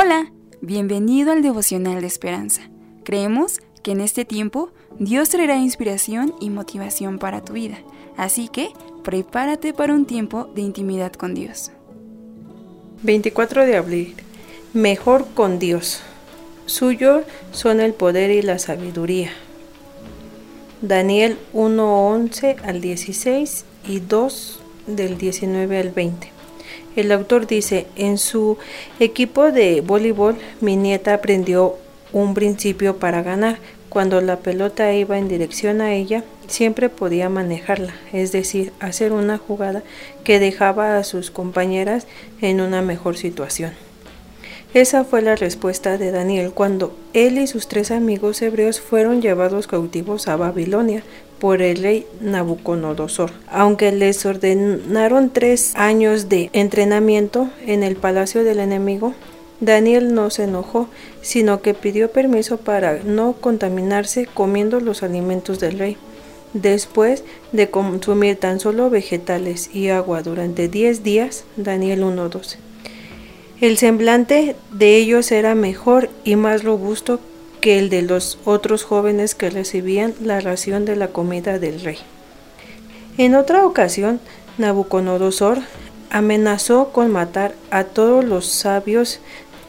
Hola, bienvenido al devocional de esperanza. Creemos que en este tiempo Dios traerá inspiración y motivación para tu vida, así que prepárate para un tiempo de intimidad con Dios. 24 de abril. Mejor con Dios. Suyo son el poder y la sabiduría. Daniel 1:11 al 16 y 2 del 19 al 20. El autor dice, en su equipo de voleibol mi nieta aprendió un principio para ganar. Cuando la pelota iba en dirección a ella, siempre podía manejarla, es decir, hacer una jugada que dejaba a sus compañeras en una mejor situación. Esa fue la respuesta de Daniel cuando él y sus tres amigos hebreos fueron llevados cautivos a Babilonia por el rey Nabucodonosor. Aunque les ordenaron tres años de entrenamiento en el palacio del enemigo, Daniel no se enojó, sino que pidió permiso para no contaminarse comiendo los alimentos del rey. Después de consumir tan solo vegetales y agua durante diez días, Daniel 1.12. El semblante de ellos era mejor y más robusto que el de los otros jóvenes que recibían la ración de la comida del rey. En otra ocasión, Nabucodonosor amenazó con matar a todos los sabios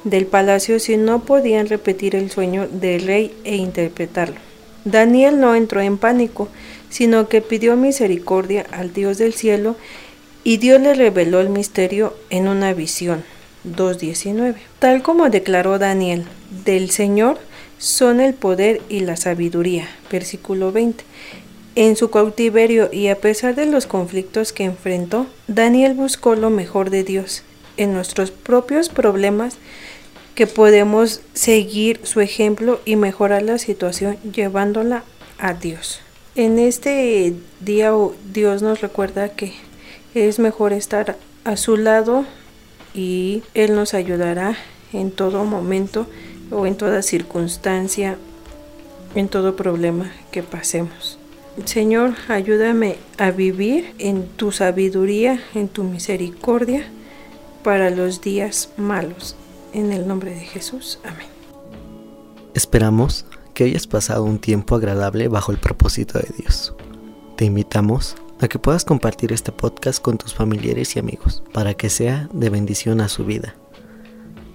del palacio si no podían repetir el sueño del rey e interpretarlo. Daniel no entró en pánico, sino que pidió misericordia al Dios del cielo y Dios le reveló el misterio en una visión. 2.19. Tal como declaró Daniel, del Señor son el poder y la sabiduría. Versículo 20. En su cautiverio y a pesar de los conflictos que enfrentó, Daniel buscó lo mejor de Dios. En nuestros propios problemas que podemos seguir su ejemplo y mejorar la situación llevándola a Dios. En este día Dios nos recuerda que es mejor estar a su lado y Él nos ayudará en todo momento o en toda circunstancia, en todo problema que pasemos. Señor, ayúdame a vivir en tu sabiduría, en tu misericordia para los días malos. En el nombre de Jesús. Amén. Esperamos que hayas pasado un tiempo agradable bajo el propósito de Dios. Te invitamos a que puedas compartir este podcast con tus familiares y amigos para que sea de bendición a su vida.